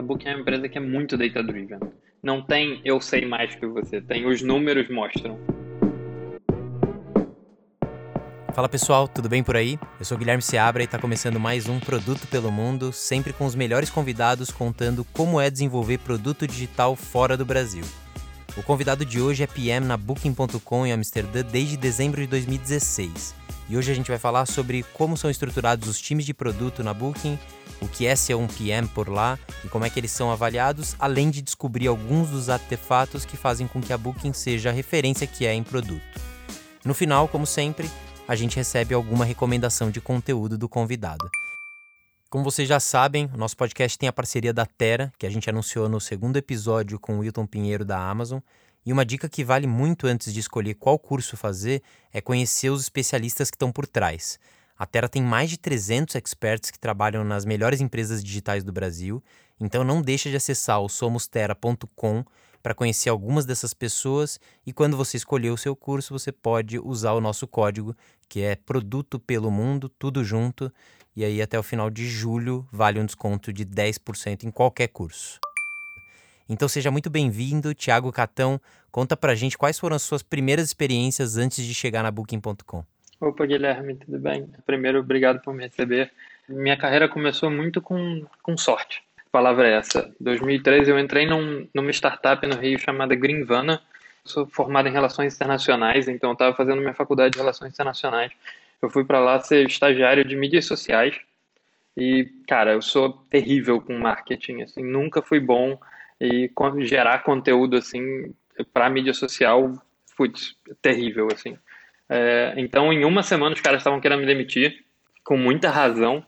A Booking é uma empresa que é muito data-driven. Não tem eu sei mais que você, tem os números mostram. Fala pessoal, tudo bem por aí? Eu sou Guilherme Seabra e está começando mais um Produto pelo Mundo, sempre com os melhores convidados contando como é desenvolver produto digital fora do Brasil. O convidado de hoje é PM na Booking.com em Amsterdã desde dezembro de 2016. E hoje a gente vai falar sobre como são estruturados os times de produto na Booking, o que é ser um PM por lá e como é que eles são avaliados, além de descobrir alguns dos artefatos que fazem com que a Booking seja a referência que é em produto. No final, como sempre, a gente recebe alguma recomendação de conteúdo do convidado. Como vocês já sabem, o nosso podcast tem a parceria da Terra, que a gente anunciou no segundo episódio com o Wilton Pinheiro da Amazon, e uma dica que vale muito antes de escolher qual curso fazer é conhecer os especialistas que estão por trás. A Terra tem mais de 300 experts que trabalham nas melhores empresas digitais do Brasil, então não deixa de acessar o somostera.com para conhecer algumas dessas pessoas e quando você escolher o seu curso, você pode usar o nosso código, que é Produto pelo Mundo, tudo junto, e aí até o final de julho vale um desconto de 10% em qualquer curso. Então seja muito bem-vindo, Thiago Catão. Conta pra gente quais foram as suas primeiras experiências antes de chegar na Booking.com. Opa, Guilherme, tudo bem? Primeiro, obrigado por me receber. Minha carreira começou muito com, com sorte. A palavra é essa. Em 2013 eu entrei num, numa startup no Rio chamada Greenvana. Sou formado em relações internacionais, então eu estava fazendo minha faculdade de relações internacionais. Eu fui para lá ser estagiário de mídias sociais. E, cara, eu sou terrível com marketing, assim, nunca fui bom e gerar conteúdo assim para mídia social, putz, terrível assim. É, então, em uma semana os caras estavam querendo me demitir, com muita razão.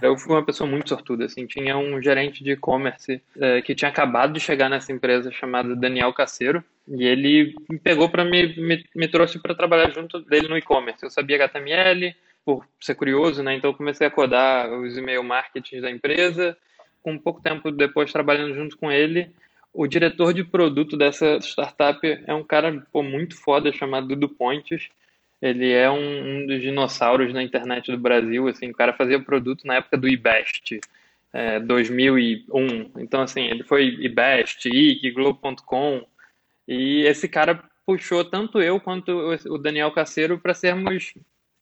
Eu fui uma pessoa muito sortuda, assim, tinha um gerente de e-commerce é, que tinha acabado de chegar nessa empresa chamada Daniel Caceiro, e ele me pegou para me, me, me trouxe para trabalhar junto dele no e-commerce. Eu sabia HTML, por ser curioso, né? Então comecei a codar os e-mail marketing da empresa com pouco tempo depois trabalhando junto com ele, o diretor de produto dessa startup é um cara pô, muito foda chamado Dudu Pontes. Ele é um, um, dos dinossauros na internet do Brasil. Assim, o cara fazia produto na época do eBest, é, 2001. Então, assim, ele foi eBest, IC, Globo.com. E esse cara puxou tanto eu quanto o Daniel Caceiro para sermos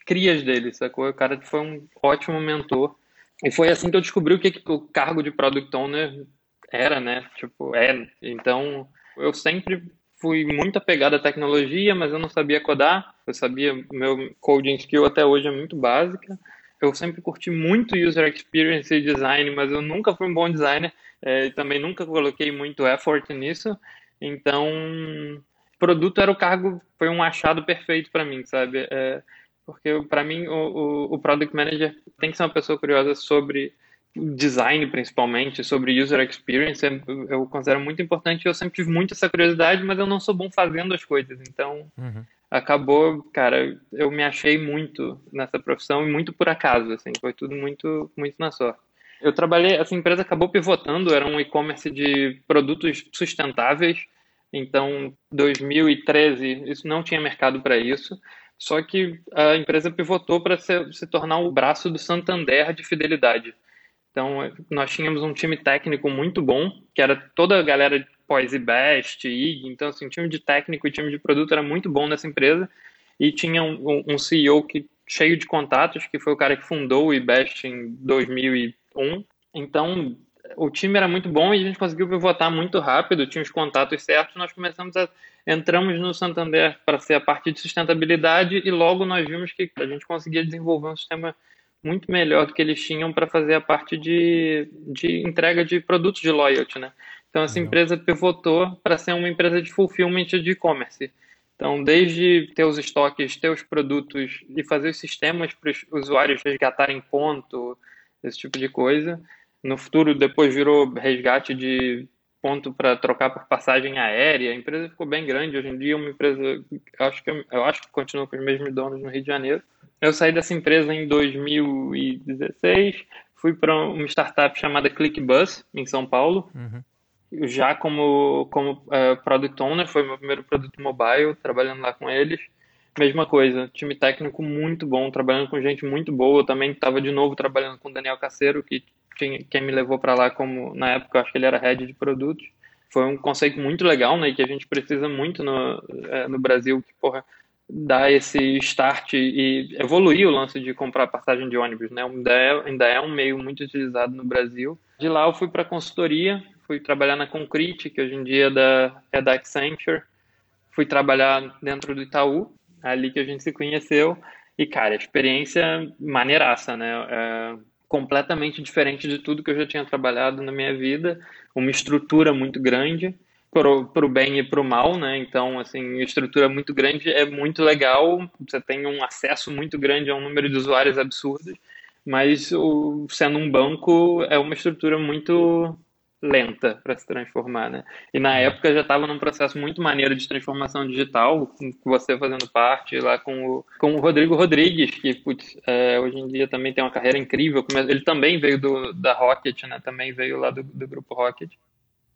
crias dele, sacou? O cara foi um ótimo mentor. E foi assim que eu descobri o que, que o cargo de Product Owner era, né? Tipo, é. Então, eu sempre fui muito apegado à tecnologia, mas eu não sabia codar. Eu sabia, meu coding skill até hoje é muito básica. Eu sempre curti muito user experience e design, mas eu nunca fui um bom designer. É, também nunca coloquei muito effort nisso. Então, produto era o cargo, foi um achado perfeito para mim, sabe? É, porque para mim o, o, o, product manager tem que ser uma pessoa curiosa sobre design principalmente sobre user experience eu considero muito importante. Eu sempre tive muito essa curiosidade mas eu não sou bom fazendo as coisas. Então uhum. acabou cara eu me achei muito nessa profissão e muito por acaso assim foi tudo muito muito na sorte. Eu trabalhei essa empresa acabou pivotando era um e-commerce de produtos sustentáveis. Então 2013 isso não tinha mercado para isso. Só que a empresa pivotou para se, se tornar o braço do Santander de fidelidade então, nós tínhamos um time técnico muito bom, que era toda a galera pós e best, IG, então, assim, time de técnico e time de produto era muito bom nessa empresa, e tinha um, um CEO que cheio de contatos, que foi o cara que fundou o IBEST em 2001. Então, o time era muito bom e a gente conseguiu pivotar muito rápido, tinha os contatos certos, nós começamos a entramos no Santander para ser a parte de sustentabilidade e logo nós vimos que a gente conseguia desenvolver um sistema muito melhor do que eles tinham para fazer a parte de, de entrega de produtos de loyalty, né? Então essa uhum. empresa pivotou para ser uma empresa de fulfillment de e-commerce. Então, desde ter os estoques, ter os produtos e fazer os sistemas para os usuários resgatarem ponto, esse tipo de coisa. No futuro, depois virou resgate de ponto para trocar por passagem aérea. A empresa ficou bem grande. Hoje em dia, uma empresa, acho que eu acho que continua com os mesmos donos no Rio de Janeiro. Eu saí dessa empresa em 2016, fui para uma startup chamada ClickBus, em São Paulo. Uhum. Já como, como uh, Product Owner, foi meu primeiro produto mobile, trabalhando lá com eles. Mesma coisa, time técnico muito bom, trabalhando com gente muito boa. Eu também estava de novo trabalhando com o Daniel Caceiro, que quem, quem me levou para lá como, na época, eu acho que ele era head de produtos. Foi um conceito muito legal, né, que a gente precisa muito no, é, no Brasil, que, porra, dar esse start e evoluir o lance de comprar passagem de ônibus, né? Ainda é, ainda é um meio muito utilizado no Brasil. De lá eu fui para consultoria, fui trabalhar na Concrete, que hoje em dia é da, é da Accenture. Fui trabalhar dentro do Itaú, ali que a gente se conheceu. E, cara, experiência maneiraça, né? É completamente diferente de tudo que eu já tinha trabalhado na minha vida. Uma estrutura muito grande, para o bem e para o mal, né? Então, assim, estrutura muito grande é muito legal, você tem um acesso muito grande a um número de usuários absurdos, mas o, sendo um banco é uma estrutura muito lenta para se transformar, né? E na época já estava num processo muito maneiro de transformação digital, com você fazendo parte lá com o, com o Rodrigo Rodrigues, que putz, é, hoje em dia também tem uma carreira incrível. Ele também veio do, da Rocket, né? Também veio lá do, do grupo Rocket.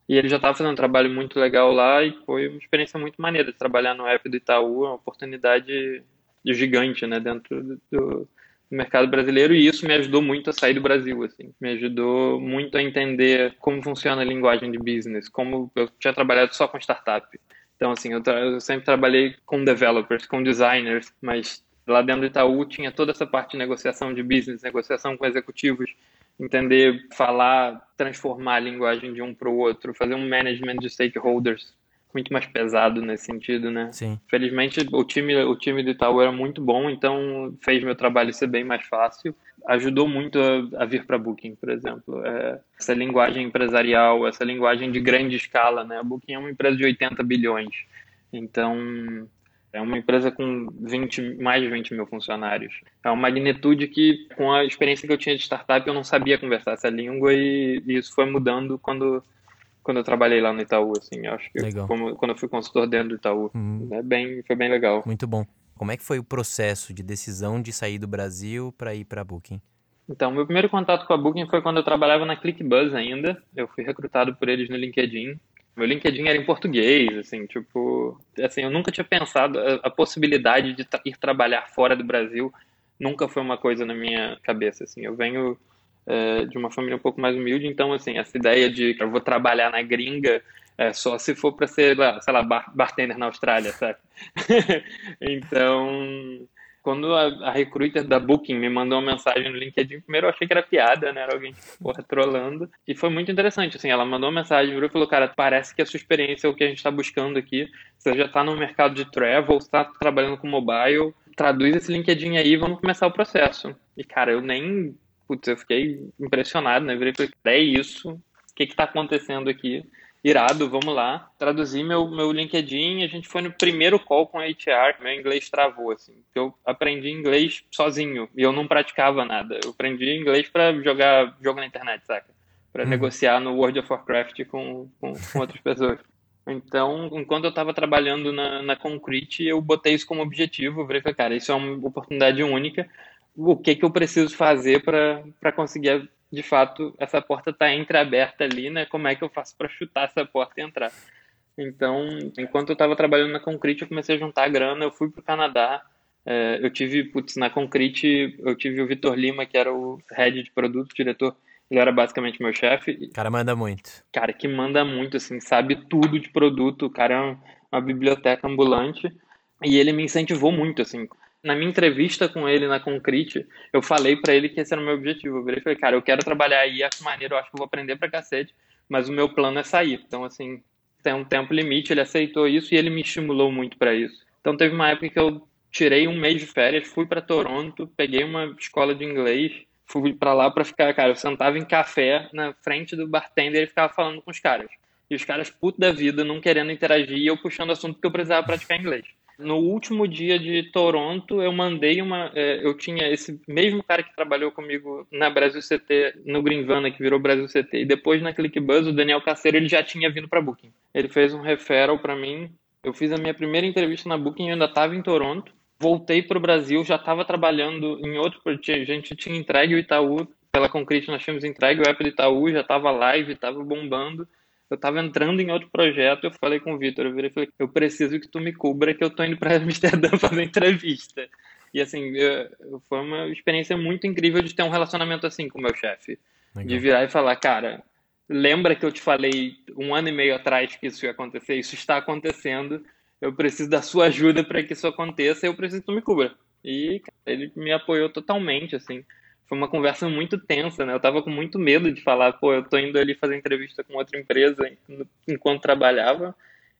E ele já estava fazendo um trabalho muito legal lá e foi uma experiência muito maneira de trabalhar no app do Itaú, uma oportunidade gigante, né, dentro do, do mercado brasileiro e isso me ajudou muito a sair do Brasil, assim, me ajudou muito a entender como funciona a linguagem de business, como eu tinha trabalhado só com startup. Então, assim, eu, eu sempre trabalhei com developers, com designers, mas lá dentro do Itaú tinha toda essa parte de negociação de business, negociação com executivos, entender, falar, transformar a linguagem de um para o outro, fazer um management de stakeholders muito mais pesado nesse sentido, né? Sim. Felizmente o time, o time do Itaú era muito bom, então fez meu trabalho ser bem mais fácil. Ajudou muito a, a vir para Booking, por exemplo. É, essa linguagem empresarial, essa linguagem de grande escala, né? A Booking é uma empresa de 80 bilhões. Então, é uma empresa com 20, mais de 20 mil funcionários. É uma magnitude que, com a experiência que eu tinha de startup, eu não sabia conversar essa língua e, e isso foi mudando quando, quando eu trabalhei lá no Itaú. Assim, acho que como, quando eu fui consultor dentro do Itaú. Uhum. É bem, foi bem legal. Muito bom. Como é que foi o processo de decisão de sair do Brasil para ir para a Booking? Então, meu primeiro contato com a Booking foi quando eu trabalhava na ClickBuzz ainda. Eu fui recrutado por eles no LinkedIn. Meu LinkedIn era em português, assim, tipo, assim, eu nunca tinha pensado a, a possibilidade de ir trabalhar fora do Brasil, nunca foi uma coisa na minha cabeça, assim. Eu venho é, de uma família um pouco mais humilde, então, assim, essa ideia de que eu vou trabalhar na gringa é só se for para ser, sei lá, bar, bartender na Austrália, sabe? então, quando a, a recruiter da Booking me mandou uma mensagem no LinkedIn, primeiro eu achei que era piada, né? Era alguém, porra, trolando. E foi muito interessante, assim, ela mandou uma mensagem e falou, cara, parece que a sua experiência é o que a gente está buscando aqui. Você já está no mercado de travel, está trabalhando com mobile, traduz esse LinkedIn aí e vamos começar o processo. E, cara, eu nem... Putz, eu fiquei impressionado, né? Virei falei, é isso? O que está acontecendo aqui? irado, vamos lá. Traduzi meu, meu LinkedIn, a gente foi no primeiro call com a HR, meu inglês travou, assim. Eu aprendi inglês sozinho e eu não praticava nada. Eu aprendi inglês para jogar jogo na internet, saca? Para uhum. negociar no World of Warcraft com, com, com outras pessoas. Então, enquanto eu estava trabalhando na, na Concrete, eu botei isso como objetivo. Eu falei, cara, isso é uma oportunidade única. O que, que eu preciso fazer para conseguir de fato essa porta está entreaberta ali, né? Como é que eu faço para chutar essa porta e entrar? Então, enquanto eu estava trabalhando na Concrete, eu comecei a juntar grana, eu fui para o Canadá, é, eu tive, putz, na Concrete, eu tive o Vitor Lima, que era o head de produto, diretor, ele era basicamente meu chefe. cara manda muito. Cara, que manda muito, assim, sabe tudo de produto, o cara é uma biblioteca ambulante, e ele me incentivou muito, assim, na minha entrevista com ele na Concrete, eu falei para ele que esse era o meu objetivo. Eu virei e falei, cara, eu quero trabalhar aí, acho maneiro, eu acho que eu vou aprender pra cacete, mas o meu plano é sair. Então, assim, tem um tempo limite, ele aceitou isso e ele me estimulou muito para isso. Então, teve uma época que eu tirei um mês de férias, fui para Toronto, peguei uma escola de inglês, fui para lá para ficar, cara, eu sentava em café na frente do bartender e ficava falando com os caras. E os caras putos da vida, não querendo interagir, e eu puxando assunto porque eu precisava praticar inglês. No último dia de Toronto, eu mandei uma. É, eu tinha esse mesmo cara que trabalhou comigo na Brasil CT, no Greenvana, que virou Brasil CT, e depois na ClickBuzz, o Daniel Caceiro, ele já tinha vindo para Booking. Ele fez um referral para mim. Eu fiz a minha primeira entrevista na Booking, eu ainda estava em Toronto. Voltei para o Brasil, já estava trabalhando em outro. A gente tinha entregue o Itaú, pela Concrete nós tínhamos entregue o app do Itaú, já estava live, estava bombando eu estava entrando em outro projeto, eu falei com o Vitor, eu virei e falei, eu preciso que tu me cubra que eu tô indo para Amsterdã fazer entrevista. E assim, eu, foi uma experiência muito incrível de ter um relacionamento assim com o meu chefe. De virar e falar, cara, lembra que eu te falei um ano e meio atrás que isso ia acontecer? Isso está acontecendo. Eu preciso da sua ajuda para que isso aconteça. Eu preciso que tu me cubra. E cara, ele me apoiou totalmente, assim. Foi uma conversa muito tensa, né? Eu tava com muito medo de falar, pô, eu tô indo ali fazer entrevista com outra empresa enquanto trabalhava.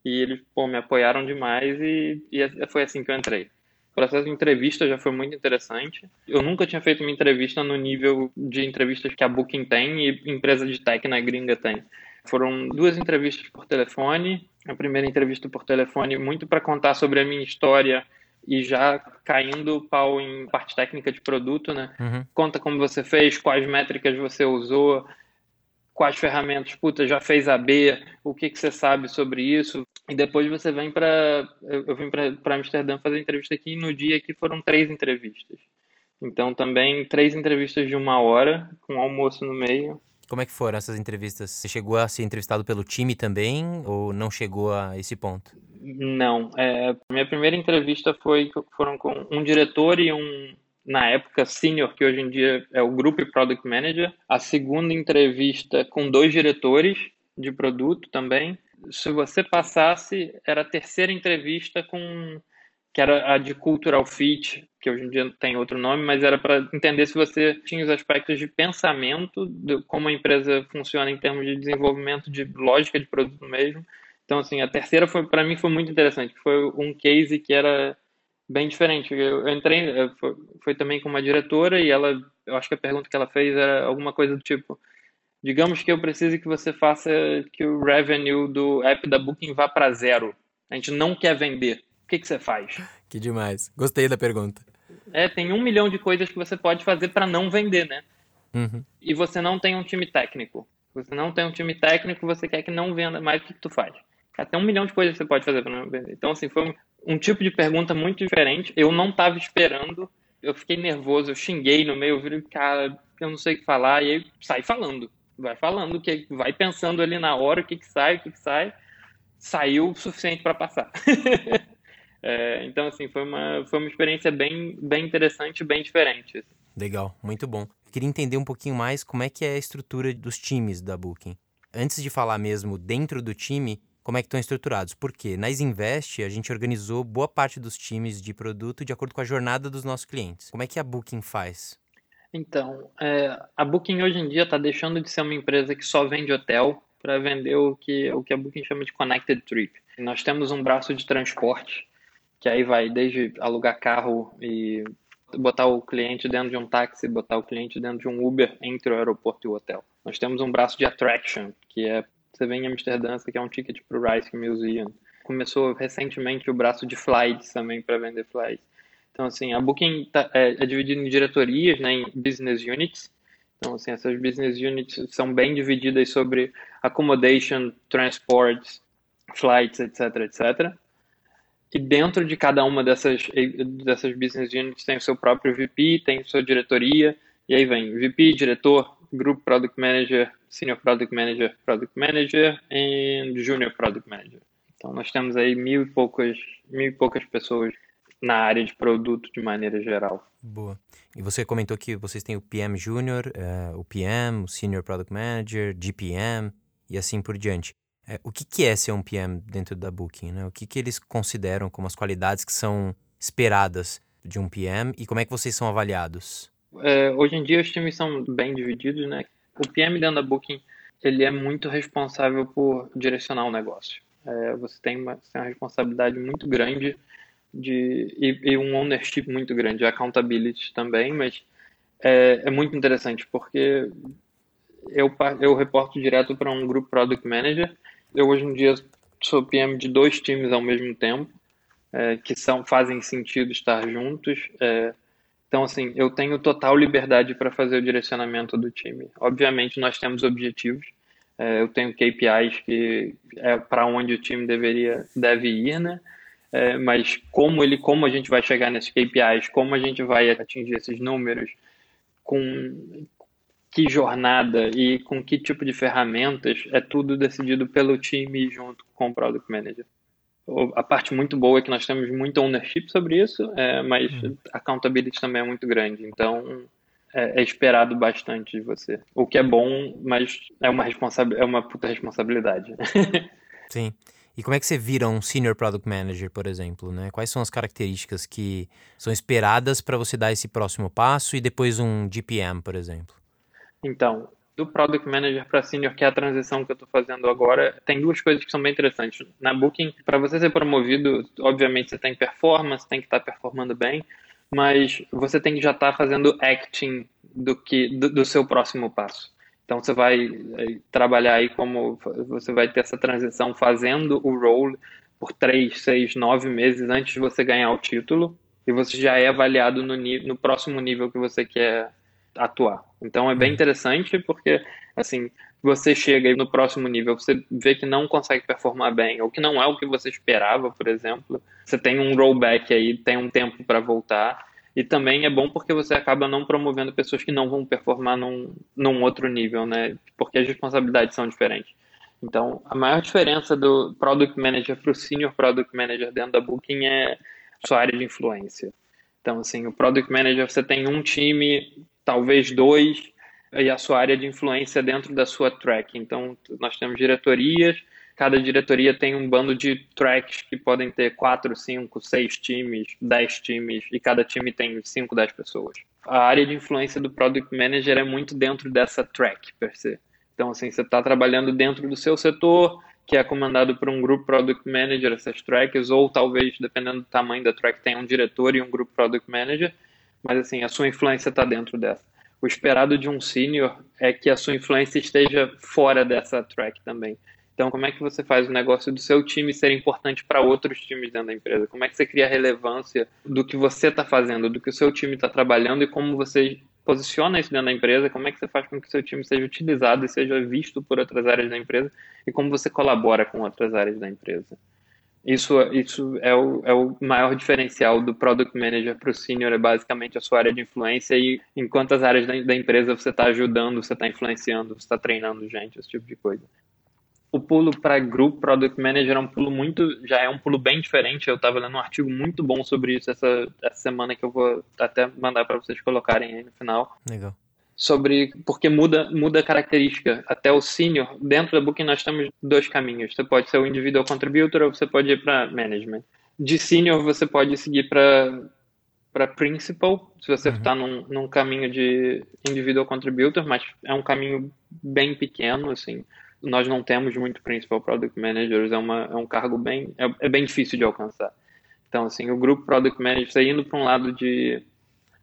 E eles, pô, me apoiaram demais e, e foi assim que eu entrei. O processo de entrevista já foi muito interessante. Eu nunca tinha feito uma entrevista no nível de entrevistas que a Booking tem e empresa de tech na gringa tem. Foram duas entrevistas por telefone. A primeira entrevista por telefone muito para contar sobre a minha história e já caindo pau em parte técnica de produto, né? Uhum. Conta como você fez, quais métricas você usou, quais ferramentas, puta, já fez a B, o que, que você sabe sobre isso. E depois você vem para. Eu vim para Amsterdã fazer entrevista aqui e no dia que foram três entrevistas. Então também três entrevistas de uma hora, com almoço no meio. Como é que foram essas entrevistas? Você chegou a ser entrevistado pelo time também ou não chegou a esse ponto? Não. É, minha primeira entrevista foi foram com um diretor e um, na época, senior, que hoje em dia é o Group Product Manager. A segunda entrevista com dois diretores de produto também. Se você passasse, era a terceira entrevista com que era a de Cultural Fit, que hoje em dia tem outro nome, mas era para entender se você tinha os aspectos de pensamento, de como a empresa funciona em termos de desenvolvimento de lógica de produto mesmo. Então, assim, a terceira foi para mim foi muito interessante, foi um case que era bem diferente. Eu entrei, eh, foi, foi também com uma diretora e ela, eu acho que a pergunta que ela fez era alguma coisa do tipo, digamos que eu precise que você faça que o revenue do app da Booking vá para zero. A gente não quer vender o que, que você faz? Que demais. Gostei da pergunta. É, tem um milhão de coisas que você pode fazer para não vender, né? Uhum. E você não tem um time técnico. Você não tem um time técnico, você quer que não venda mais, o que, que tu faz? Até um milhão de coisas você pode fazer para não. Então, assim, foi um, um, tipo de pergunta muito diferente. Eu não estava esperando, eu fiquei nervoso, eu xinguei no meio, eu virei, cara, eu não sei o que falar, e aí sai falando. Vai falando, que vai pensando ali na hora o que, que sai, o que, que sai. Saiu o suficiente para passar. É, então, assim, foi uma, foi uma experiência bem, bem interessante, bem diferente. Legal, muito bom. Eu queria entender um pouquinho mais como é que é a estrutura dos times da Booking. Antes de falar mesmo dentro do time, como é que estão estruturados? Porque na Invest a gente organizou boa parte dos times de produto de acordo com a jornada dos nossos clientes. Como é que a Booking faz? Então, é, a Booking hoje em dia está deixando de ser uma empresa que só vende hotel para vender o que, o que a Booking chama de Connected Trip. Nós temos um braço de transporte que aí vai desde alugar carro e botar o cliente dentro de um táxi, botar o cliente dentro de um Uber entre o aeroporto e o hotel. Nós temos um braço de attraction, que é você vem em Amsterdã, você quer um ticket para o Rice Museum. Começou recentemente o braço de flights também para vender flights. Então, assim, a Booking tá, é, é dividida em diretorias, né, em business units. Então, assim, essas business units são bem divididas sobre accommodation, transports, flights, etc, etc. E dentro de cada uma dessas, dessas business units tem o seu próprio VP, tem sua diretoria, e aí vem VP, diretor, Group Product Manager, Senior Product Manager, Product Manager e Junior Product Manager. Então nós temos aí mil e poucas, mil e poucas pessoas na área de produto de maneira geral. Boa. E você comentou que vocês têm o PM Junior, uh, o PM, o Senior Product Manager, GPM e assim por diante. É, o que, que é ser um PM dentro da Booking? Né? O que, que eles consideram como as qualidades que são esperadas de um PM e como é que vocês são avaliados? É, hoje em dia os times são bem divididos, né? O PM dentro da Booking ele é muito responsável por direcionar o negócio. É, você tem uma, tem uma, responsabilidade muito grande de, e, e, um ownership muito grande, accountability também, mas é, é muito interessante porque eu, eu reporto direto para um grupo Product Manager eu hoje em dia sou PM de dois times ao mesmo tempo, é, que são fazem sentido estar juntos. É, então, assim, eu tenho total liberdade para fazer o direcionamento do time. Obviamente, nós temos objetivos. É, eu tenho KPIs que é para onde o time deveria deve ir, né? É, mas como ele, como a gente vai chegar nesses KPIs, como a gente vai atingir esses números, com que jornada e com que tipo de ferramentas é tudo decidido pelo time junto com o Product Manager. A parte muito boa é que nós temos muito ownership sobre isso, é, mas uhum. accountability também é muito grande. Então, é, é, esperado bastante de você. O que é bom, mas é uma, responsa é uma puta responsabilidade. Sim. E como é que você vira um Senior Product Manager, por exemplo? Né? Quais são as características que são esperadas para você dar esse próximo passo e depois um GPM, por exemplo? Então, do Product Manager para Senior, que é a transição que eu estou fazendo agora, tem duas coisas que são bem interessantes. Na Booking, para você ser promovido, obviamente você tem performance, tem que estar tá performando bem, mas você tem que já estar tá fazendo acting do que do, do, seu próximo passo. Então você vai eh, trabalhar aí como você vai ter essa transição fazendo o role por três, seis, nove meses antes de você ganhar o título e você já é avaliado no, no próximo nível que você quer atuar. Então é bem uhum. interessante porque assim você chega no próximo nível, você vê que não consegue performar bem, ou que não é o que você esperava, por exemplo, você tem um rollback aí, tem um tempo para voltar, e também é bom porque você acaba não promovendo pessoas que não vão performar num, num outro nível, né? Porque as responsabilidades são diferentes. Então, a maior diferença do Product Manager para o Senior Product Manager dentro da Booking é sua área de influência. Então, assim, o Product Manager você tem um time, talvez dois, e a sua área de influência dentro da sua track. Então, nós temos diretorias, cada diretoria tem um bando de tracks que podem ter quatro, cinco, seis times, dez times, e cada time tem cinco, dez pessoas. A área de influência do Product Manager é muito dentro dessa track, per se. Então, assim, você está trabalhando dentro do seu setor, que é comandado por um grupo Product Manager, essas tracks, ou talvez, dependendo do tamanho da track, tenha um diretor e um grupo Product Manager, mas, assim, a sua influência está dentro dessa o esperado de um sênior é que a sua influência esteja fora dessa track também. Então, como é que você faz o negócio do seu time ser importante para outros times dentro da empresa? Como é que você cria relevância do que você está fazendo, do que o seu time está trabalhando e como você posiciona isso dentro da empresa? Como é que você faz com que o seu time seja utilizado e seja visto por outras áreas da empresa? E como você colabora com outras áreas da empresa? Isso, isso é, o, é o maior diferencial do Product Manager para o Senior, é basicamente a sua área de influência e em quantas áreas da, da empresa você está ajudando, você está influenciando, você está treinando gente, esse tipo de coisa. O pulo para Group Product Manager é um pulo muito, já é um pulo bem diferente. Eu estava lendo um artigo muito bom sobre isso essa, essa semana que eu vou até mandar para vocês colocarem aí no final. Legal sobre porque muda muda a característica. Até o senior, dentro da Booking nós temos dois caminhos. Você pode ser o individual contributor ou você pode ir para management. De senior você pode seguir para para principal, se você está uhum. num, num caminho de individual contributor, mas é um caminho bem pequeno, assim. Nós não temos muito principal product managers, é, uma, é um cargo bem é, é bem difícil de alcançar. Então, assim, o grupo product manager, você indo para um lado de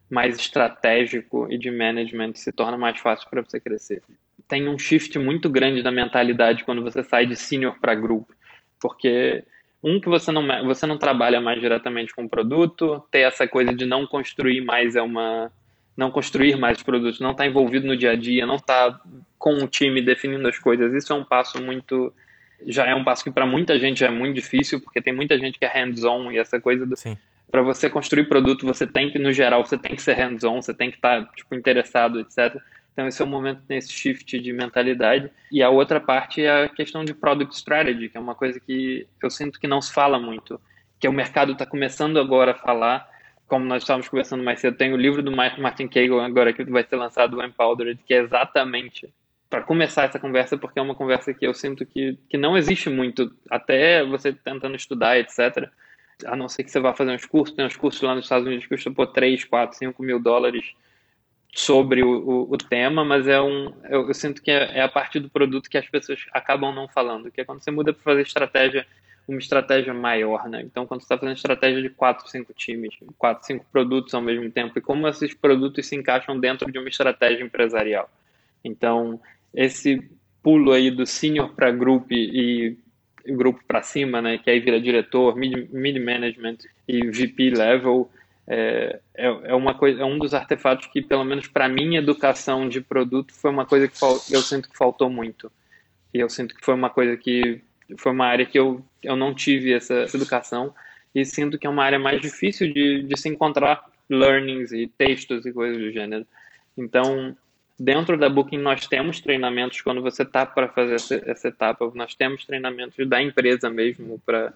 mais estratégico e de management se torna mais fácil para você crescer. Tem um shift muito grande da mentalidade quando você sai de senior para grupo, porque um que você não você não trabalha mais diretamente com o produto, ter essa coisa de não construir mais é uma não construir mais produtos, não estar tá envolvido no dia a dia, não estar tá com o time definindo as coisas. Isso é um passo muito já é um passo que para muita gente é muito difícil, porque tem muita gente que é hands-on e essa coisa do, Sim para você construir produto, você tem que, no geral, você tem que ser hands-on, você tem que estar, tá, tipo, interessado, etc. Então, esse é o momento nesse shift de mentalidade. E a outra parte é a questão de product strategy, que é uma coisa que eu sinto que não se fala muito, que o mercado está começando agora a falar. Como nós estávamos conversando mais cedo, tem o livro do Martin Cagle agora que vai ser lançado, o Empowered, que é exatamente para começar essa conversa, porque é uma conversa que eu sinto que, que não existe muito, até você tentando estudar, etc a não ser que você vá fazer uns cursos, tem uns cursos lá nos Estados Unidos que custam por 3, 4, 5 mil dólares sobre o, o, o tema, mas é um, eu, eu sinto que é, é, a parte do produto que as pessoas acabam não falando, que é quando você muda para fazer estratégia, uma estratégia maior, né? Então, quando você está fazendo estratégia de 4, 5 times, 4, 5 produtos ao mesmo tempo, e como esses produtos se encaixam dentro de uma estratégia empresarial. Então, esse pulo aí do senior para group e grupo para cima, né, que aí vira diretor, mid, mid management e VP level, é, é, é, uma coisa, é um dos artefatos que, pelo menos para minha educação de produto, foi uma coisa que eu sinto que faltou muito. E eu sinto que foi uma coisa que foi uma área que eu, eu não tive essa, essa educação e sinto que é uma área mais difícil de, de se encontrar learnings e textos e coisas do gênero. Então, Dentro da Booking, nós temos treinamentos quando você está para fazer essa, essa, etapa, nós temos treinamentos da empresa mesmo para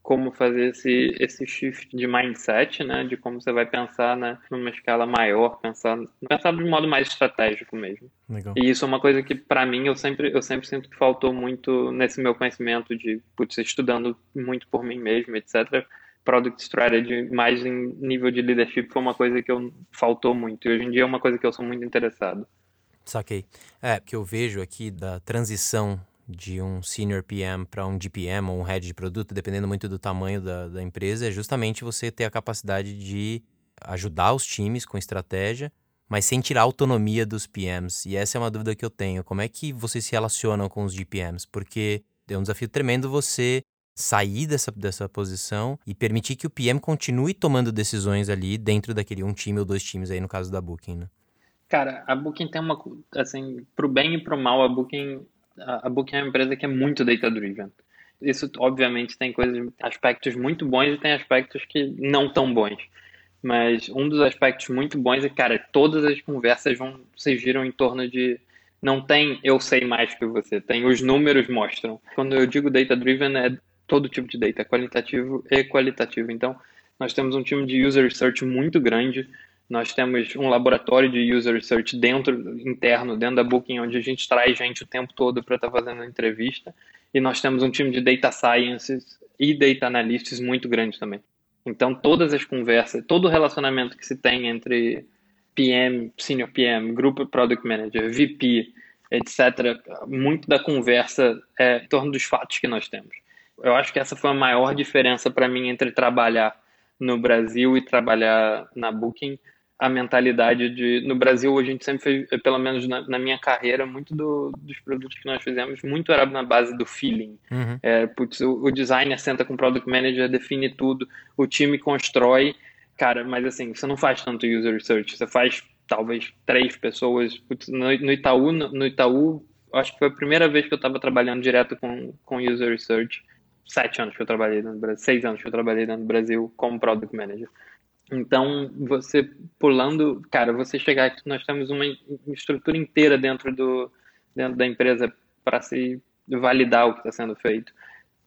como fazer esse, esse shift de mindset, né, de como você vai pensar né, numa escala maior, pensar, pensar de um modo mais estratégico mesmo. Legal. E isso é uma coisa que, para mim, eu sempre, eu sempre sinto que faltou muito nesse meu conhecimento de, putz, estudando muito por mim mesmo, etc. Product Strategy, mais em nível de leadership, foi uma coisa que eu faltou muito. E hoje em dia é uma coisa que eu sou muito interessado. Saquei. É, que eu vejo aqui da transição de um senior PM para um DPM ou um head de produto, dependendo muito do tamanho da, da empresa, é justamente você ter a capacidade de ajudar os times com estratégia, mas sem tirar a autonomia dos PMs. E essa é uma dúvida que eu tenho. Como é que vocês se relacionam com os GPMs? Porque é um desafio tremendo você sair dessa, dessa posição e permitir que o PM continue tomando decisões ali dentro daquele um time ou dois times aí no caso da Booking, né? Cara, a Booking tem uma, assim, pro bem e pro mal, a Booking a Booking é uma empresa que é muito data-driven. Isso, obviamente, tem coisas, aspectos muito bons e tem aspectos que não tão bons. Mas um dos aspectos muito bons é, cara, todas as conversas vão se giram em torno de não tem eu sei mais que você, tem os números mostram. Quando eu digo data-driven, é todo tipo de data, qualitativo e qualitativo. Então, nós temos um time de user research muito grande, nós temos um laboratório de user research dentro, interno, dentro da Booking, onde a gente traz gente o tempo todo para estar tá fazendo entrevista. E nós temos um time de data sciences e data analysts muito grande também. Então, todas as conversas, todo o relacionamento que se tem entre PM, Senior PM, Grupo Product Manager, VP, etc., muito da conversa é em torno dos fatos que nós temos. Eu acho que essa foi a maior diferença para mim entre trabalhar no Brasil e trabalhar na Booking a mentalidade de. No Brasil, a gente sempre fez, pelo menos na, na minha carreira, muito do, dos produtos que nós fizemos, muito era na base do feeling. Uhum. É, putz, o, o, designer senta com o product manager, define tudo, o time constrói. Cara, mas assim, você não faz tanto user research, você faz talvez três pessoas. Putz, no, no, Itaú, no, no Itaú, acho que foi a primeira vez que eu estava trabalhando direto com, com user research. Sete anos que eu trabalhei no Brasil, seis anos que eu trabalhei no Brasil como product manager. Então, você pulando, cara, você chegar aqui, nós temos uma estrutura inteira dentro, do, dentro da empresa para se validar o que está sendo feito.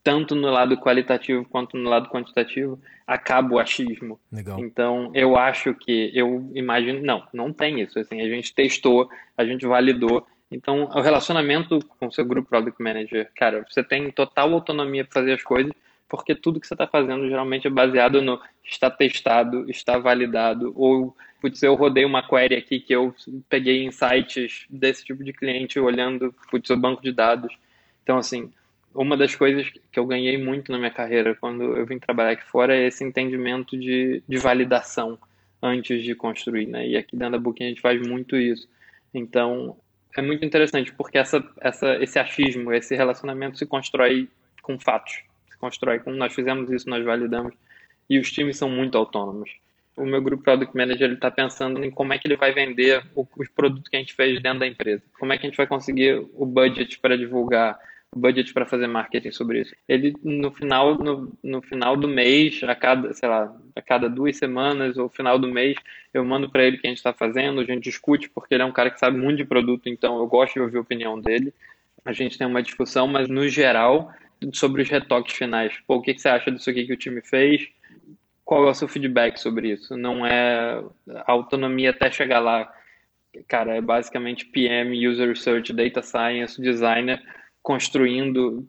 Tanto no lado qualitativo quanto no lado quantitativo, acaba o achismo. Legal. Então, eu acho que, eu imagino, não, não tem isso. Assim, a gente testou, a gente validou. Então, o relacionamento com o seu grupo Product Manager, cara, você tem total autonomia para fazer as coisas porque tudo que você está fazendo geralmente é baseado no está testado, está validado, ou putz, eu rodei uma query aqui que eu peguei insights desse tipo de cliente olhando putz, o banco de dados. Então, assim, uma das coisas que eu ganhei muito na minha carreira quando eu vim trabalhar aqui fora é esse entendimento de, de validação antes de construir, né? E aqui dentro da Booking a gente faz muito isso. Então, é muito interessante porque essa, essa, esse achismo, esse relacionamento se constrói com fatos constrói. Como nós fizemos isso, nós validamos. E os times são muito autônomos. O meu grupo Product Manager está pensando em como é que ele vai vender os produtos que a gente fez dentro da empresa. Como é que a gente vai conseguir o budget para divulgar, budget para fazer marketing sobre isso. Ele, no final, no, no final do mês, a cada, sei lá, a cada duas semanas ou final do mês, eu mando para ele o que a gente está fazendo, a gente discute, porque ele é um cara que sabe muito de produto, então eu gosto de ouvir a opinião dele. A gente tem uma discussão, mas no geral sobre os retoques finais. Pô, o que, que você acha disso aqui que o time fez? Qual é o seu feedback sobre isso? Não é autonomia até chegar lá. Cara, é basicamente PM, User Research, Data Science, Designer construindo,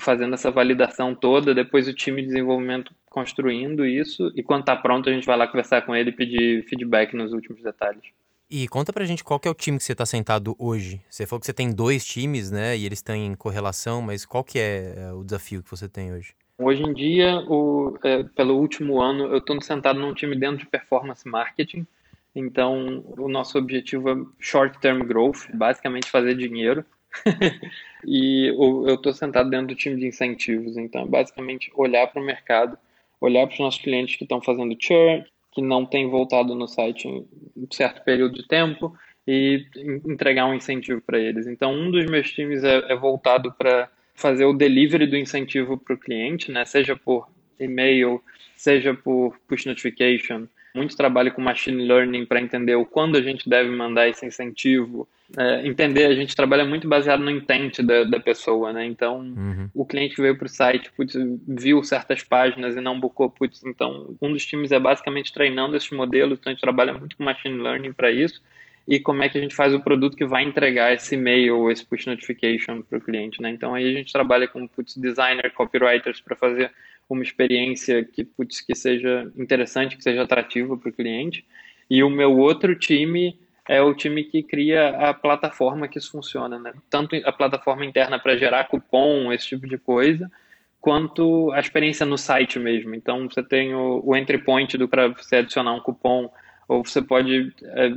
fazendo essa validação toda, depois o time de desenvolvimento construindo isso, e quando está pronto a gente vai lá conversar com ele e pedir feedback nos últimos detalhes. E conta pra gente qual que é o time que você está sentado hoje. Você falou que você tem dois times, né? E eles estão em correlação, mas qual que é, é o desafio que você tem hoje? Hoje em dia, o, é, pelo último ano, eu estou sentado num time dentro de performance marketing. Então, o nosso objetivo é short-term growth, basicamente fazer dinheiro. e eu estou sentado dentro do time de incentivos. Então, basicamente olhar para o mercado, olhar para os nossos clientes que estão fazendo churn, que não tem voltado no site em um certo período de tempo e entregar um incentivo para eles. Então, um dos meus times é, é voltado para fazer o delivery do incentivo para o cliente, né? seja por e-mail, seja por push notification, muito trabalho com machine learning para entender o quando a gente deve mandar esse incentivo. É, entender, a gente trabalha muito baseado no intent da, da pessoa, né? Então, uhum. o cliente veio para o site, putz, viu certas páginas e não boocou, putz, então um dos times é basicamente treinando esses modelos, então a gente trabalha muito com machine learning para isso e como é que a gente faz o produto que vai entregar esse e-mail ou esse push notification para o cliente, né? Então aí a gente trabalha com putz, designer, copywriters para fazer uma experiência que, putz, que seja interessante, que seja atrativa para o cliente. E o meu outro time é o time que cria a plataforma que isso funciona, né? Tanto a plataforma interna para gerar cupom, esse tipo de coisa, quanto a experiência no site mesmo. Então, você tem o, o entry point para você adicionar um cupom, ou você pode é,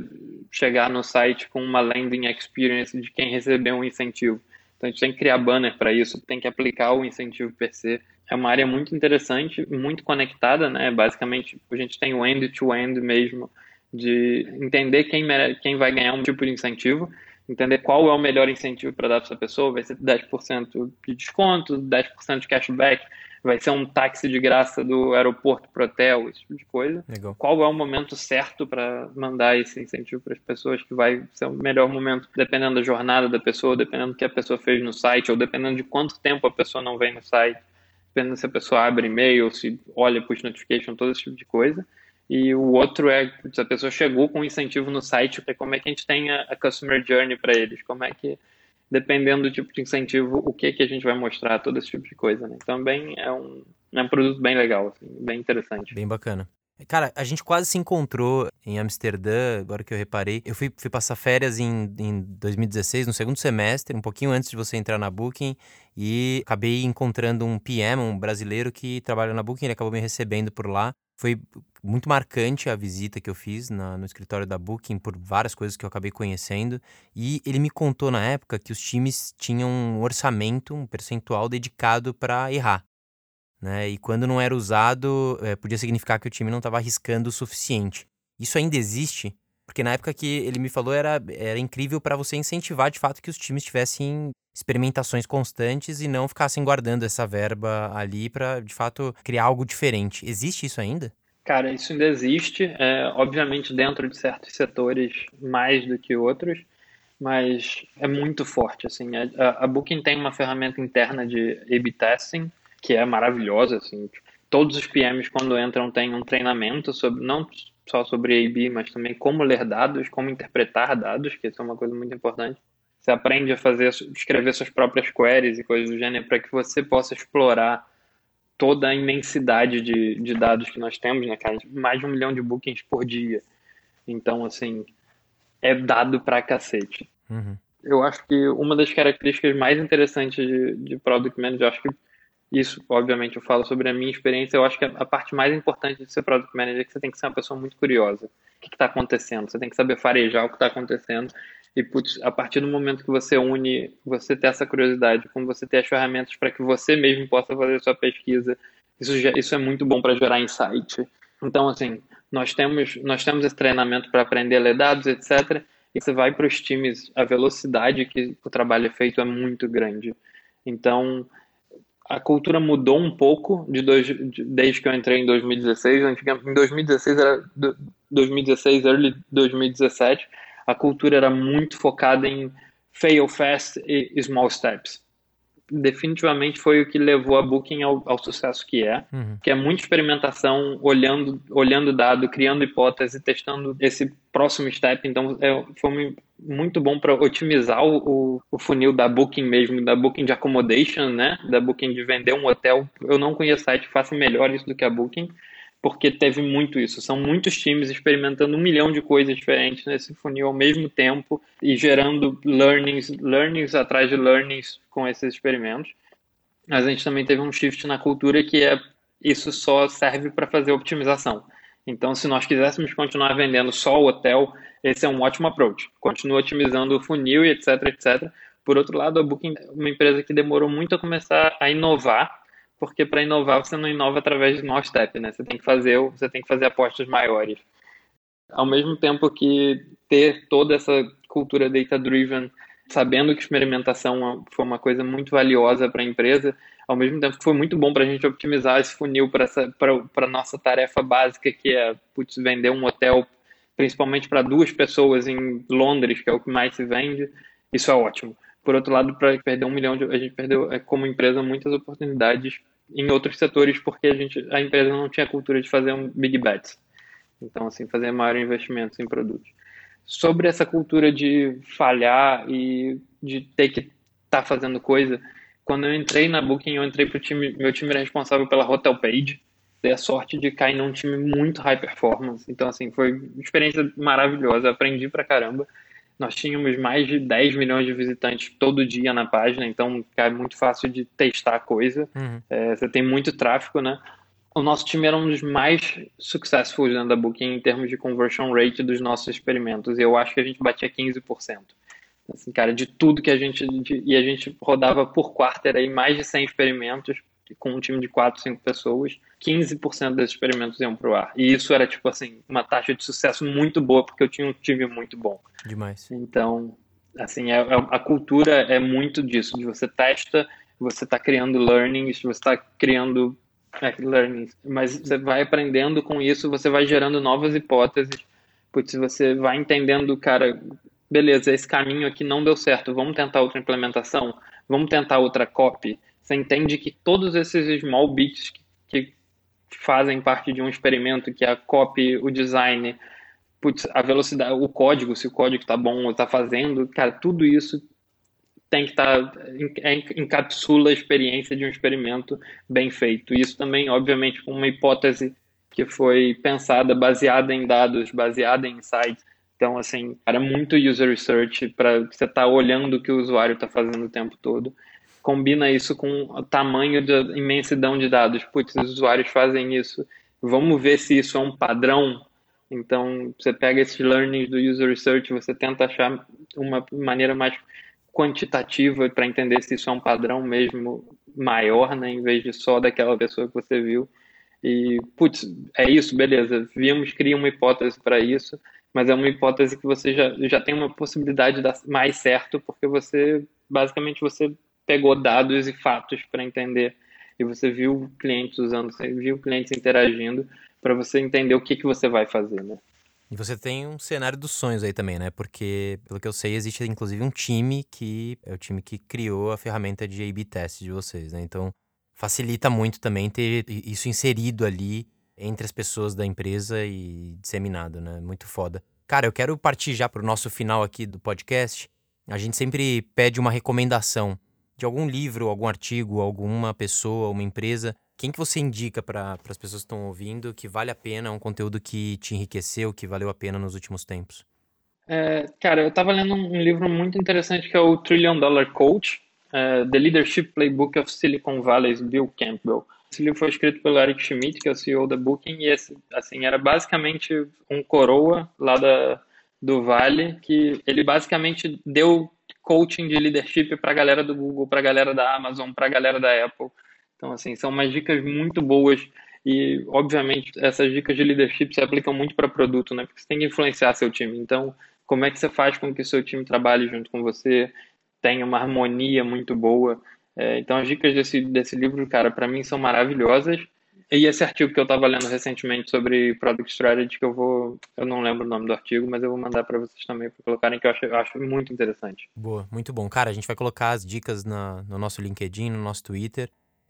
chegar no site com uma landing experience de quem recebeu um incentivo. Então, a gente tem que criar banner para isso, tem que aplicar o incentivo per se é uma área muito interessante, muito conectada, né? Basicamente, a gente tem o end-to-end mesmo, de entender quem, quem vai ganhar um tipo de incentivo, entender qual é o melhor incentivo para dar para essa pessoa, vai ser 10% de desconto, 10% de cashback, vai ser um táxi de graça do aeroporto para o hotel, esse tipo de coisa. Legal. Qual é o momento certo para mandar esse incentivo para as pessoas, que vai ser o melhor momento, dependendo da jornada da pessoa, dependendo do que a pessoa fez no site, ou dependendo de quanto tempo a pessoa não vem no site dependendo se a pessoa abre e-mail, se olha push notification, todo esse tipo de coisa. E o outro é se a pessoa chegou com um incentivo no site, é como é que a gente tem a, a customer journey para eles, como é que, dependendo do tipo de incentivo, o que que a gente vai mostrar, todo esse tipo de coisa. Né? Então, bem, é um, é um produto bem legal, assim, bem interessante. Bem bacana. Cara, a gente quase se encontrou em Amsterdã, agora que eu reparei. Eu fui, fui passar férias em, em 2016, no segundo semestre, um pouquinho antes de você entrar na Booking, e acabei encontrando um PM, um brasileiro que trabalha na Booking, ele acabou me recebendo por lá. Foi muito marcante a visita que eu fiz na, no escritório da Booking por várias coisas que eu acabei conhecendo. E ele me contou na época que os times tinham um orçamento, um percentual dedicado para errar. Né? E quando não era usado, é, podia significar que o time não estava arriscando o suficiente. Isso ainda existe? Porque na época que ele me falou era, era incrível para você incentivar de fato que os times tivessem experimentações constantes e não ficassem guardando essa verba ali para de fato criar algo diferente. Existe isso ainda? Cara, isso ainda existe, é, obviamente dentro de certos setores mais do que outros, mas é muito forte. Assim, a, a Booking tem uma ferramenta interna de A/B testing que é maravilhosa, assim. Todos os PMs, quando entram, têm um treinamento sobre, não só sobre A/B, mas também como ler dados, como interpretar dados, que isso é uma coisa muito importante. Você aprende a fazer, escrever suas próprias queries e coisas do gênero para que você possa explorar toda a imensidade de, de dados que nós temos, né, cara? Mais de um milhão de bookings por dia. Então, assim, é dado pra cacete. Uhum. Eu acho que uma das características mais interessantes de, de Product Manager, eu acho que isso, obviamente, eu falo sobre a minha experiência. Eu acho que a parte mais importante de ser product manager é que você tem que ser uma pessoa muito curiosa. O que está acontecendo? Você tem que saber farejar o que está acontecendo. E, putz, a partir do momento que você une, você ter essa curiosidade, como você ter as ferramentas para que você mesmo possa fazer a sua pesquisa, isso, já, isso é muito bom para gerar insight. Então, assim, nós temos, nós temos esse treinamento para aprender a ler dados, etc. E você vai para os times, a velocidade que o trabalho é feito é muito grande. Então, a cultura mudou um pouco de dois, de, desde que eu entrei em 2016. Antigamente, em 2016 era 2016, early 2017, a cultura era muito focada em fail fast e small steps. Definitivamente foi o que levou a Booking ao, ao sucesso que é, uhum. que é muita experimentação, olhando, olhando dado, criando hipótese, testando esse próximo step. Então, é, foi muito bom para otimizar o, o, funil da Booking mesmo, da Booking de accommodation, né? Da Booking de vender um hotel. Eu não conheço site que faça melhor isso do que a Booking, porque teve muito isso. São muitos times experimentando um milhão de coisas diferentes nesse funil ao mesmo tempo e gerando learnings, learnings atrás de learnings com esses experimentos. Mas a gente também teve um shift na cultura que é isso só serve para fazer optimização. Então, se nós quiséssemos continuar vendendo só o hotel, esse é um ótimo approach. Continua otimizando o funil e etc, etc. Por outro lado, a Booking é uma empresa que demorou muito a começar a inovar, porque para inovar você não inova através de small step, né? Você tem que fazer, você tem que fazer apostas maiores. Ao mesmo tempo que ter toda essa cultura data driven sabendo que experimentação foi uma coisa muito valiosa para a empresa, ao mesmo tempo que foi muito bom para a gente optimizar esse funil para nossa tarefa básica, que é putz, vender um hotel, principalmente para duas pessoas em Londres, que é o que mais se vende, isso é ótimo. Por outro lado, para perder um milhão, de, a gente perdeu, é, como empresa, muitas oportunidades em outros setores, porque a, gente, a empresa não tinha cultura de fazer um big bets. Então, assim, fazer maior investimentos em produtos. Sobre essa cultura de falhar e de ter que estar tá fazendo coisa, quando eu entrei na Booking, eu entrei para o time, meu time era responsável pela Hotel Page, dei a sorte de cair num time muito high performance, então assim, foi uma experiência maravilhosa, aprendi pra caramba, nós tínhamos mais de 10 milhões de visitantes todo dia na página, então é muito fácil de testar a coisa. Uhum. É, você tem muito tráfego, né? O nosso time era um dos mais successful dentro da Booking em termos de conversion rate dos nossos experimentos. E eu acho que a gente batia 15%. Assim, cara, de tudo que a gente. De, e a gente rodava por quarter aí mais de 100 experimentos com um time de 4, 5 pessoas, 15% desses experimentos iam para o ar. E isso era, tipo assim, uma taxa de sucesso muito boa, porque eu tinha um time muito bom. Demais. Então, assim, a, é, é, a cultura é muito disso, de você testa, você está criando learnings, você está criando é, learnings, mas você vai aprendendo com isso, você vai gerando novas hipóteses, porque você vai entendendo, cara, beleza, esse caminho aqui não deu certo, vamos tentar outra implementação, vamos tentar outra copy, você entende que todos esses small bits que, que fazem parte de um experimento, que é a copy, o design, putz, a velocidade, o código, se o código está bom ou está fazendo, cara, tudo isso tem que estar tá, encapsula a experiência de um experimento bem feito. Isso também, obviamente, com uma hipótese que foi pensada baseada em dados, baseada em insights. Então, assim, era muito user research para você estar tá olhando o que o usuário está fazendo o tempo todo combina isso com o tamanho da imensidão de dados. Putz, os usuários fazem isso. Vamos ver se isso é um padrão. Então, você pega esses learnings do user research, você tenta achar uma maneira mais quantitativa para entender se isso é um padrão mesmo maior, né, em vez de só daquela pessoa que você viu. E, putz, é isso, beleza. Vimos, cria uma hipótese para isso, mas é uma hipótese que você já, já tem uma possibilidade de dar mais certo, porque você, basicamente, você pegou dados e fatos para entender e você viu clientes usando, você viu clientes interagindo para você entender o que, que você vai fazer, né? E você tem um cenário dos sonhos aí também, né? Porque, pelo que eu sei, existe inclusive um time que é o time que criou a ferramenta de A-B test de vocês, né? Então, facilita muito também ter isso inserido ali entre as pessoas da empresa e disseminado, né? Muito foda. Cara, eu quero partir já para o nosso final aqui do podcast. A gente sempre pede uma recomendação de algum livro, algum artigo, alguma pessoa, uma empresa, quem que você indica para as pessoas que estão ouvindo que vale a pena, um conteúdo que te enriqueceu, que valeu a pena nos últimos tempos? É, cara, eu estava lendo um livro muito interessante que é o Trillion Dollar Coach, é, The Leadership Playbook of Silicon Valley's Bill Campbell. Esse livro foi escrito pelo Eric Schmidt, que é o CEO da Booking, e esse, assim, era basicamente um coroa lá da, do Vale, que ele basicamente deu coaching de leadership para a galera do Google, para a galera da Amazon, para a galera da Apple. Então, assim, são umas dicas muito boas e, obviamente, essas dicas de leadership se aplicam muito para produto, né? Porque você tem que influenciar seu time. Então, como é que você faz com que seu time trabalhe junto com você, tenha uma harmonia muito boa? É, então, as dicas desse, desse livro, cara, para mim são maravilhosas. E esse artigo que eu estava lendo recentemente sobre Product Strategy, que eu vou. Eu não lembro o nome do artigo, mas eu vou mandar para vocês também para colocarem, que eu acho, eu acho muito interessante. Boa, muito bom. Cara, a gente vai colocar as dicas na, no nosso LinkedIn, no nosso Twitter.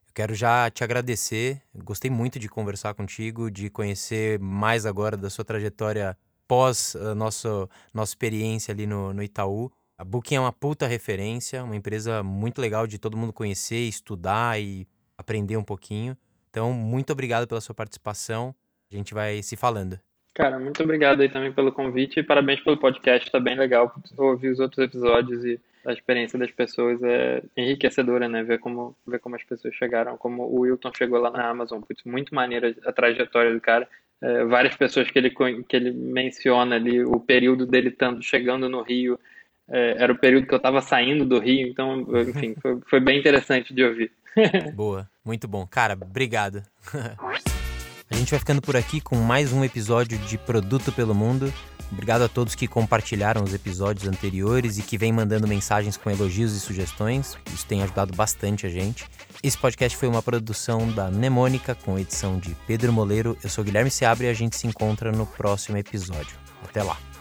Eu quero já te agradecer. Gostei muito de conversar contigo, de conhecer mais agora da sua trajetória pós a nossa, nossa experiência ali no, no Itaú. A Booking é uma puta referência, uma empresa muito legal de todo mundo conhecer, estudar e aprender um pouquinho. Então, muito obrigado pela sua participação. A gente vai se falando. Cara, muito obrigado aí também pelo convite e parabéns pelo podcast. Tá bem legal ouvir os outros episódios e a experiência das pessoas é enriquecedora, né? Ver como, ver como as pessoas chegaram, como o Wilton chegou lá na Amazon. Putz, muito maneira a trajetória do cara. É, várias pessoas que ele, que ele menciona ali, o período dele tanto chegando no Rio, é, era o período que eu estava saindo do Rio, então, enfim, foi, foi bem interessante de ouvir. Boa, muito bom. Cara, obrigado. A gente vai ficando por aqui com mais um episódio de Produto pelo Mundo. Obrigado a todos que compartilharam os episódios anteriores e que vêm mandando mensagens com elogios e sugestões. Isso tem ajudado bastante a gente. Esse podcast foi uma produção da Mnemônica, com edição de Pedro Moleiro. Eu sou Guilherme Seabra e a gente se encontra no próximo episódio. Até lá!